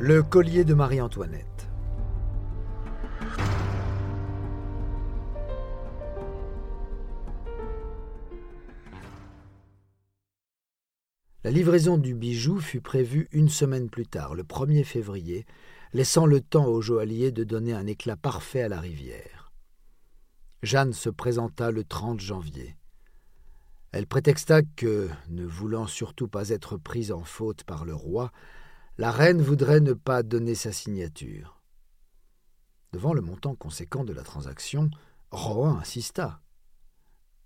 Le collier de Marie-Antoinette. La livraison du bijou fut prévue une semaine plus tard, le 1er février, laissant le temps au joaillier de donner un éclat parfait à la rivière. Jeanne se présenta le 30 janvier. Elle prétexta que, ne voulant surtout pas être prise en faute par le roi, la reine voudrait ne pas donner sa signature. Devant le montant conséquent de la transaction, Rohan insista.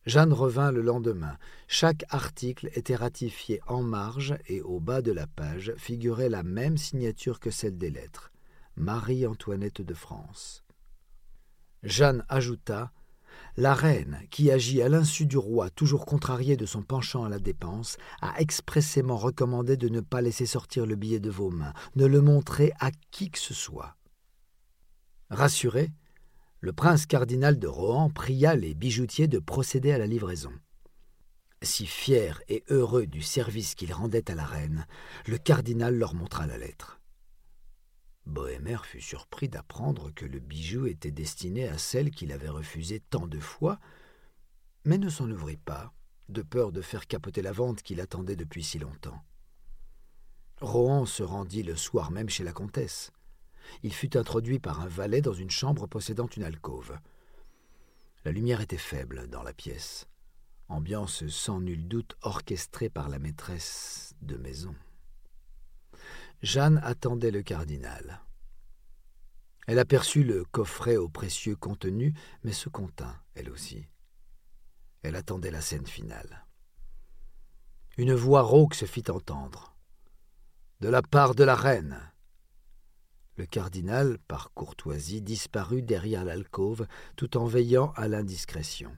Jeanne revint le lendemain. Chaque article était ratifié en marge et au bas de la page figurait la même signature que celle des lettres Marie-Antoinette de France. Jeanne ajouta la reine, qui agit à l'insu du roi, toujours contrarié de son penchant à la dépense, a expressément recommandé de ne pas laisser sortir le billet de vos mains, ne le montrer à qui que ce soit. Rassuré, le prince cardinal de Rohan pria les bijoutiers de procéder à la livraison. Si fier et heureux du service qu'il rendait à la reine, le cardinal leur montra la lettre. Bohémer fut surpris d'apprendre que le bijou était destiné à celle qu'il avait refusée tant de fois, mais ne s'en ouvrit pas, de peur de faire capoter la vente qu'il attendait depuis si longtemps. Rohan se rendit le soir même chez la comtesse. Il fut introduit par un valet dans une chambre possédant une alcôve. La lumière était faible dans la pièce, ambiance sans nul doute orchestrée par la maîtresse de maison. Jeanne attendait le cardinal. Elle aperçut le coffret au précieux contenu, mais se contint, elle aussi. Elle attendait la scène finale. Une voix rauque se fit entendre. De la part de la reine. Le cardinal, par courtoisie, disparut derrière l'alcôve, tout en veillant à l'indiscrétion.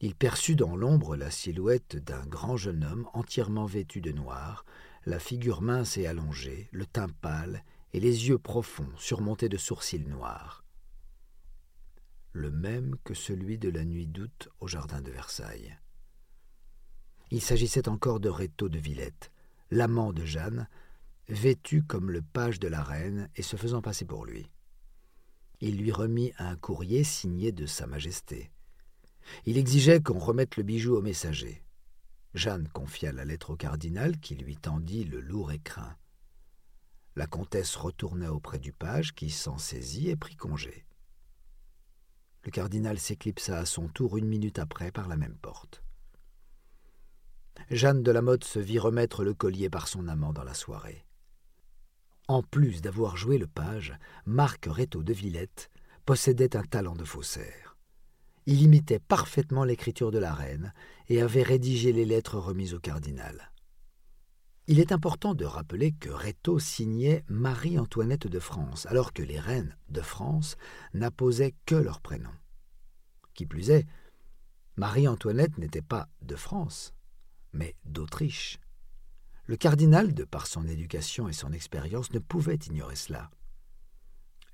Il perçut dans l'ombre la silhouette d'un grand jeune homme entièrement vêtu de noir, la figure mince et allongée, le teint pâle et les yeux profonds surmontés de sourcils noirs. Le même que celui de la nuit d'août au jardin de Versailles. Il s'agissait encore de Réto de Villette, l'amant de Jeanne, vêtu comme le page de la reine et se faisant passer pour lui. Il lui remit un courrier signé de Sa Majesté. Il exigeait qu'on remette le bijou au messager. Jeanne confia la lettre au cardinal qui lui tendit le lourd écrin. La comtesse retourna auprès du page qui s'en saisit et prit congé. Le cardinal s'éclipsa à son tour une minute après par la même porte. Jeanne de la Motte se vit remettre le collier par son amant dans la soirée. En plus d'avoir joué le page, Marc Réto de Villette possédait un talent de faussaire. Il imitait parfaitement l'écriture de la reine et avait rédigé les lettres remises au cardinal. Il est important de rappeler que Réto signait Marie-Antoinette de France, alors que les reines de France n'apposaient que leur prénom. Qui plus est, Marie-Antoinette n'était pas de France, mais d'Autriche. Le cardinal, de par son éducation et son expérience, ne pouvait ignorer cela.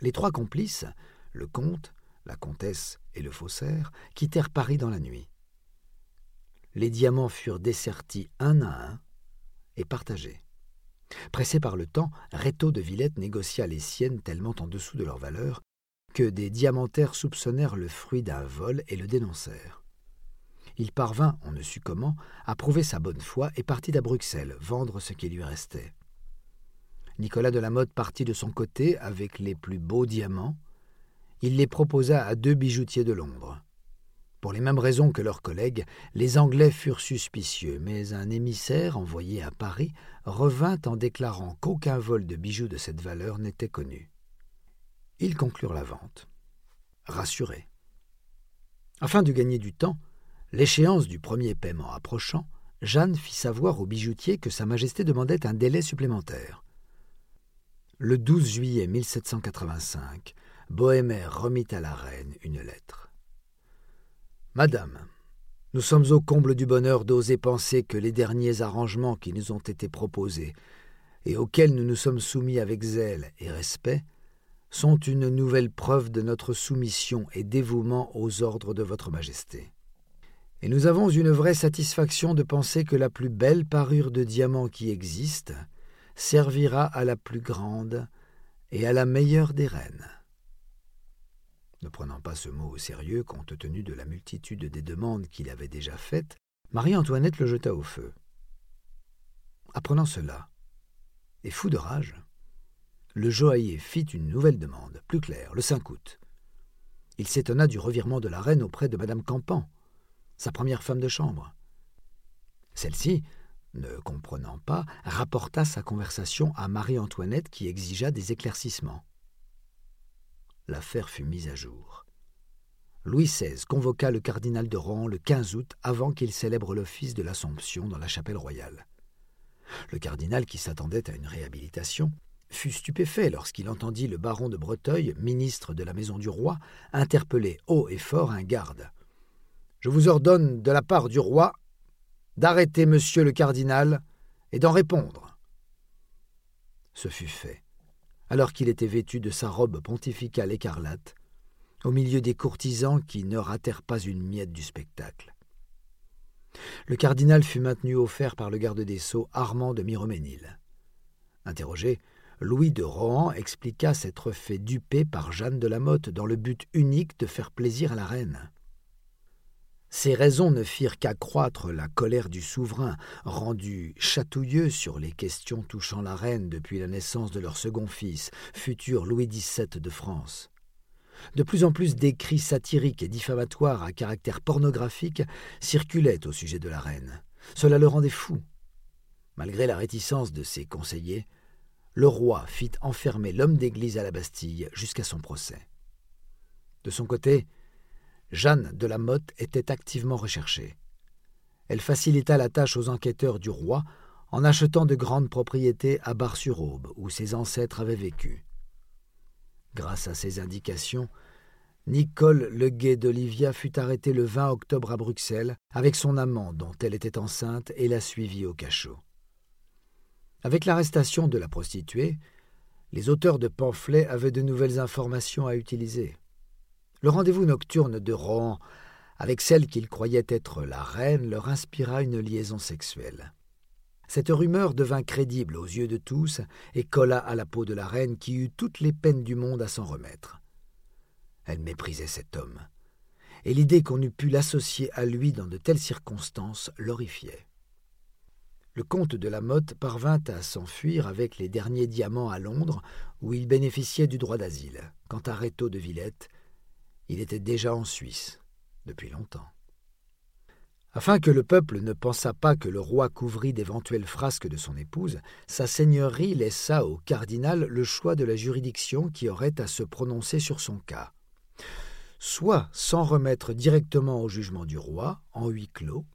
Les trois complices, le comte, la comtesse et le faussaire quittèrent Paris dans la nuit. Les diamants furent dessertis un à un et partagés. Pressé par le temps, Réto de Villette négocia les siennes tellement en dessous de leur valeur que des diamantaires soupçonnèrent le fruit d'un vol et le dénoncèrent. Il parvint, on ne sut comment, à prouver sa bonne foi et partit à Bruxelles vendre ce qui lui restait. Nicolas de la Motte partit de son côté avec les plus beaux diamants, il les proposa à deux bijoutiers de Londres. Pour les mêmes raisons que leurs collègues, les Anglais furent suspicieux, mais un émissaire envoyé à Paris revint en déclarant qu'aucun vol de bijoux de cette valeur n'était connu. Ils conclurent la vente. Rassurés. Afin de gagner du temps, l'échéance du premier paiement approchant, Jeanne fit savoir au bijoutier que Sa Majesté demandait un délai supplémentaire. Le 12 juillet 1785, Bohémer remit à la reine une lettre. Madame, nous sommes au comble du bonheur d'oser penser que les derniers arrangements qui nous ont été proposés et auxquels nous nous sommes soumis avec zèle et respect sont une nouvelle preuve de notre soumission et dévouement aux ordres de votre Majesté. Et nous avons une vraie satisfaction de penser que la plus belle parure de diamant qui existe servira à la plus grande et à la meilleure des reines. Ne prenant pas ce mot au sérieux compte tenu de la multitude des demandes qu'il avait déjà faites, Marie-Antoinette le jeta au feu. Apprenant cela, et fou de rage, le joaillier fit une nouvelle demande, plus claire, le 5 août. Il s'étonna du revirement de la reine auprès de Madame Campan, sa première femme de chambre. Celle-ci, ne comprenant pas, rapporta sa conversation à Marie-Antoinette qui exigea des éclaircissements. L'affaire fut mise à jour. Louis XVI convoqua le cardinal de Rohan le 15 août avant qu'il célèbre l'office de l'Assomption dans la chapelle royale. Le cardinal, qui s'attendait à une réhabilitation, fut stupéfait lorsqu'il entendit le baron de Breteuil, ministre de la maison du roi, interpeller haut et fort un garde. Je vous ordonne de la part du roi d'arrêter monsieur le cardinal et d'en répondre. Ce fut fait, alors qu'il était vêtu de sa robe pontificale écarlate, au milieu des courtisans qui ne ratèrent pas une miette du spectacle. Le cardinal fut maintenu au fer par le garde des sceaux Armand de Miroménil. Interrogé, Louis de Rohan expliqua s'être fait duper par Jeanne de la Motte dans le but unique de faire plaisir à la reine. Ces raisons ne firent qu'accroître la colère du souverain, rendu chatouilleux sur les questions touchant la reine depuis la naissance de leur second fils, futur Louis XVII de France. De plus en plus d'écrits satiriques et diffamatoires à caractère pornographique circulaient au sujet de la reine. Cela le rendait fou. Malgré la réticence de ses conseillers, le roi fit enfermer l'homme d'Église à la Bastille jusqu'à son procès. De son côté, Jeanne de la Motte était activement recherchée. Elle facilita la tâche aux enquêteurs du roi en achetant de grandes propriétés à Bar-sur-Aube, où ses ancêtres avaient vécu. Grâce à ces indications, Nicole Leguet d'Olivia fut arrêtée le 20 octobre à Bruxelles avec son amant dont elle était enceinte et la suivit au cachot. Avec l'arrestation de la prostituée, les auteurs de pamphlets avaient de nouvelles informations à utiliser. Le rendez-vous nocturne de Rohan avec celle qu'ils croyaient être la reine leur inspira une liaison sexuelle. Cette rumeur devint crédible aux yeux de tous et colla à la peau de la reine qui eut toutes les peines du monde à s'en remettre. Elle méprisait cet homme, et l'idée qu'on eût pu l'associer à lui dans de telles circonstances l'horrifiait le comte de la Motte parvint à s'enfuir avec les derniers diamants à Londres, où il bénéficiait du droit d'asile. Quant à Rétaux de Villette, il était déjà en Suisse, depuis longtemps. Afin que le peuple ne pensât pas que le roi couvrit d'éventuelles frasques de son épouse, sa seigneurie laissa au cardinal le choix de la juridiction qui aurait à se prononcer sur son cas. Soit s'en remettre directement au jugement du roi, en huis clos,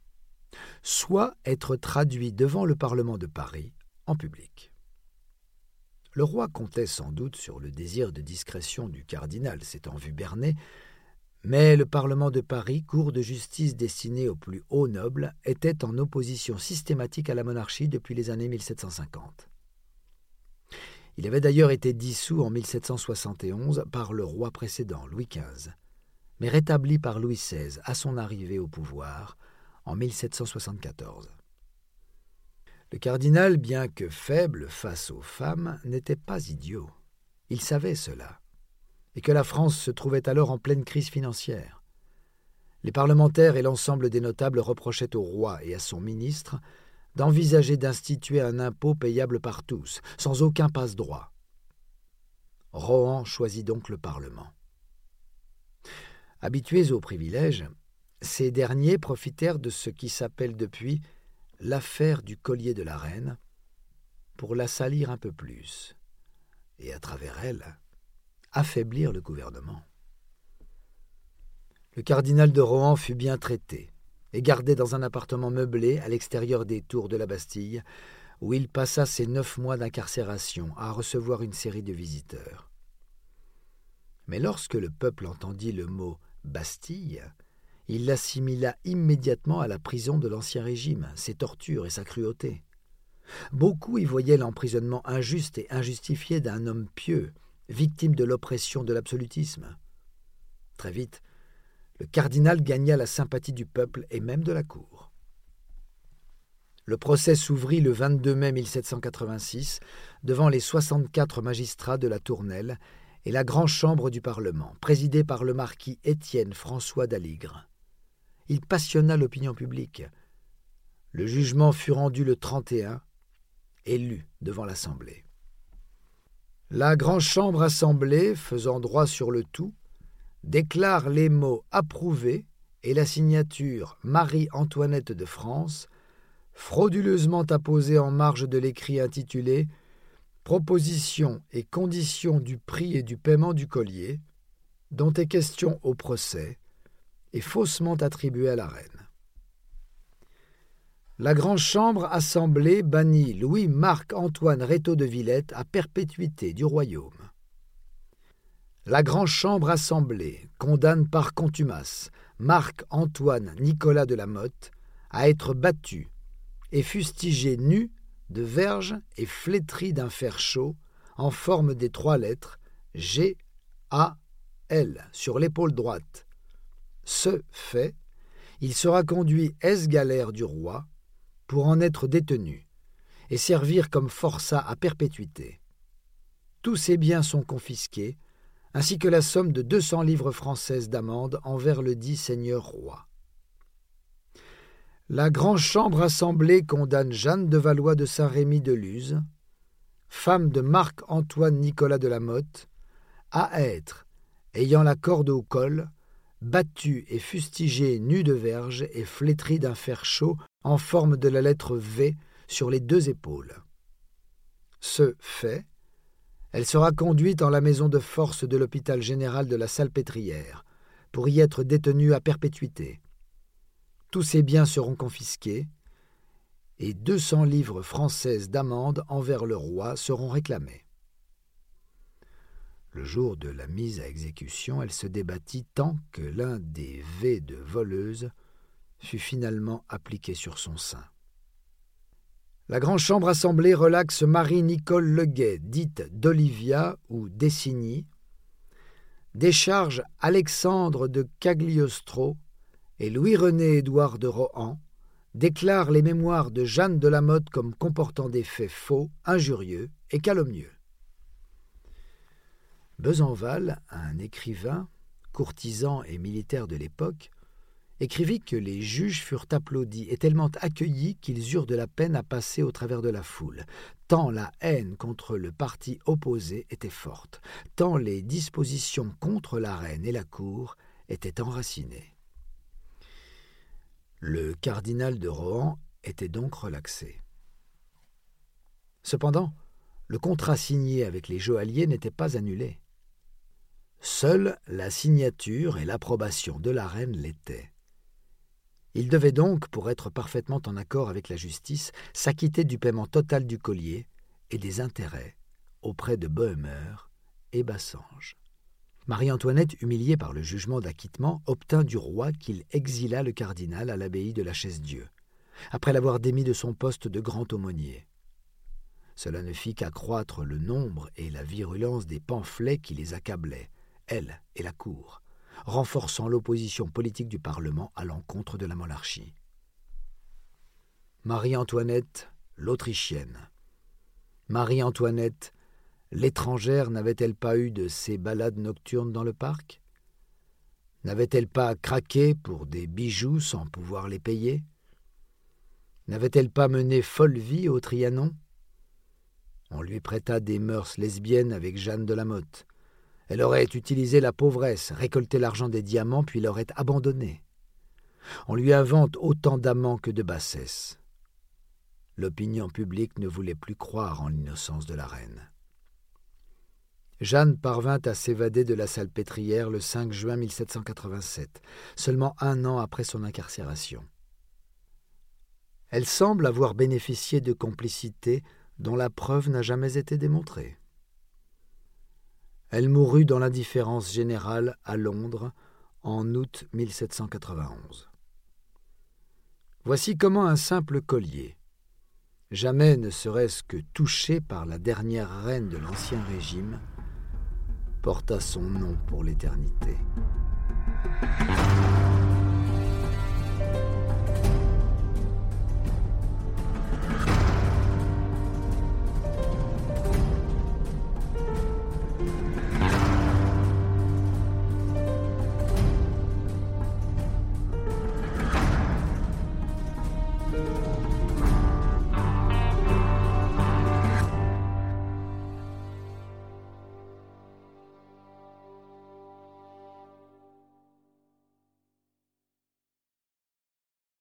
soit être traduit devant le Parlement de Paris en public. Le roi comptait sans doute sur le désir de discrétion du cardinal s'étant vu berné, mais le Parlement de Paris, cour de justice destinée aux plus hauts nobles, était en opposition systématique à la monarchie depuis les années 1750. Il avait d'ailleurs été dissous en 1771 par le roi précédent, Louis XV, mais rétabli par Louis XVI à son arrivée au pouvoir en 1774. Le cardinal, bien que faible face aux femmes, n'était pas idiot. Il savait cela, et que la France se trouvait alors en pleine crise financière. Les parlementaires et l'ensemble des notables reprochaient au roi et à son ministre d'envisager d'instituer un impôt payable par tous, sans aucun passe-droit. Rohan choisit donc le Parlement. Habitués aux privilèges, ces derniers profitèrent de ce qui s'appelle depuis l'affaire du collier de la reine pour la salir un peu plus, et à travers elle, affaiblir le gouvernement. Le cardinal de Rohan fut bien traité et gardé dans un appartement meublé à l'extérieur des tours de la Bastille, où il passa ses neuf mois d'incarcération à recevoir une série de visiteurs. Mais lorsque le peuple entendit le mot Bastille, il l'assimila immédiatement à la prison de l'Ancien Régime, ses tortures et sa cruauté. Beaucoup y voyaient l'emprisonnement injuste et injustifié d'un homme pieux, victime de l'oppression de l'absolutisme. Très vite, le cardinal gagna la sympathie du peuple et même de la cour. Le procès s'ouvrit le 22 mai 1786 devant les 64 magistrats de la Tournelle et la Grande Chambre du Parlement, présidée par le marquis Étienne François d'Aligre. Il passionna l'opinion publique. Le jugement fut rendu le 31 et lu devant l'Assemblée. La Grande Chambre assemblée, faisant droit sur le tout, déclare les mots approuvés et la signature Marie-Antoinette de France, frauduleusement apposée en marge de l'écrit intitulé Propositions et conditions du prix et du paiement du collier, dont est question au procès, et faussement attribuée à la reine. La Grande Chambre assemblée bannit Louis-Marc-Antoine Rétaux de Villette à perpétuité du royaume. La Grande Chambre assemblée condamne par contumace Marc-Antoine Nicolas de la Motte à être battu et fustigé nu de verge et flétri d'un fer chaud en forme des trois lettres G, A, L sur l'épaule droite. Ce fait, il sera conduit ès-galère du roi pour en être détenu et servir comme forçat à perpétuité. Tous ses biens sont confisqués ainsi que la somme de deux cents livres françaises d'amende envers le dit seigneur roi. La Grande Chambre assemblée condamne Jeanne de Valois de Saint-Rémy de Luz, femme de Marc-Antoine Nicolas de la Motte, à être, ayant la corde au col, battue et fustigée nue de verge et flétrie d'un fer chaud en forme de la lettre V sur les deux épaules. Ce fait, elle sera conduite en la maison de force de l'hôpital général de la Salpêtrière, pour y être détenue à perpétuité. Tous ses biens seront confisqués, et deux cents livres françaises d'amende envers le roi seront réclamés. Le jour de la mise à exécution, elle se débattit tant que l'un des V de voleuse fut finalement appliqué sur son sein. La Grande Chambre assemblée relaxe Marie-Nicole Leguet, dite d'Olivia ou Dessigny, décharge Alexandre de Cagliostro et Louis-René Édouard de Rohan, déclare les mémoires de Jeanne de la Motte comme comportant des faits faux, injurieux et calomnieux. Besenval, un écrivain, courtisan et militaire de l'époque, écrivit que les juges furent applaudis et tellement accueillis qu'ils eurent de la peine à passer au travers de la foule, tant la haine contre le parti opposé était forte, tant les dispositions contre la reine et la cour étaient enracinées. Le cardinal de Rohan était donc relaxé. Cependant, le contrat signé avec les joailliers n'était pas annulé. Seule la signature et l'approbation de la reine l'étaient. Il devait donc, pour être parfaitement en accord avec la justice, s'acquitter du paiement total du collier et des intérêts auprès de Bohemer et Bassange. Marie-Antoinette, humiliée par le jugement d'acquittement, obtint du roi qu'il exilât le cardinal à l'abbaye de la Chaise-Dieu, après l'avoir démis de son poste de grand aumônier. Cela ne fit qu'accroître le nombre et la virulence des pamphlets qui les accablaient, elle et la cour, renforçant l'opposition politique du Parlement à l'encontre de la monarchie. Marie-Antoinette, l'Autrichienne. Marie-Antoinette, l'étrangère, n'avait-elle pas eu de ces balades nocturnes dans le parc? N'avait-elle pas craqué pour des bijoux sans pouvoir les payer? N'avait-elle pas mené folle vie au Trianon? On lui prêta des mœurs lesbiennes avec Jeanne de la Motte. Elle aurait utilisé la pauvresse, récolté l'argent des diamants, puis l'aurait abandonné. On lui invente autant d'amants que de bassesse. L'opinion publique ne voulait plus croire en l'innocence de la reine. Jeanne parvint à s'évader de la salpêtrière le 5 juin 1787, seulement un an après son incarcération. Elle semble avoir bénéficié de complicité dont la preuve n'a jamais été démontrée. Elle mourut dans l'indifférence générale à Londres en août 1791. Voici comment un simple collier, jamais ne serait-ce que touché par la dernière reine de l'Ancien Régime, porta son nom pour l'éternité.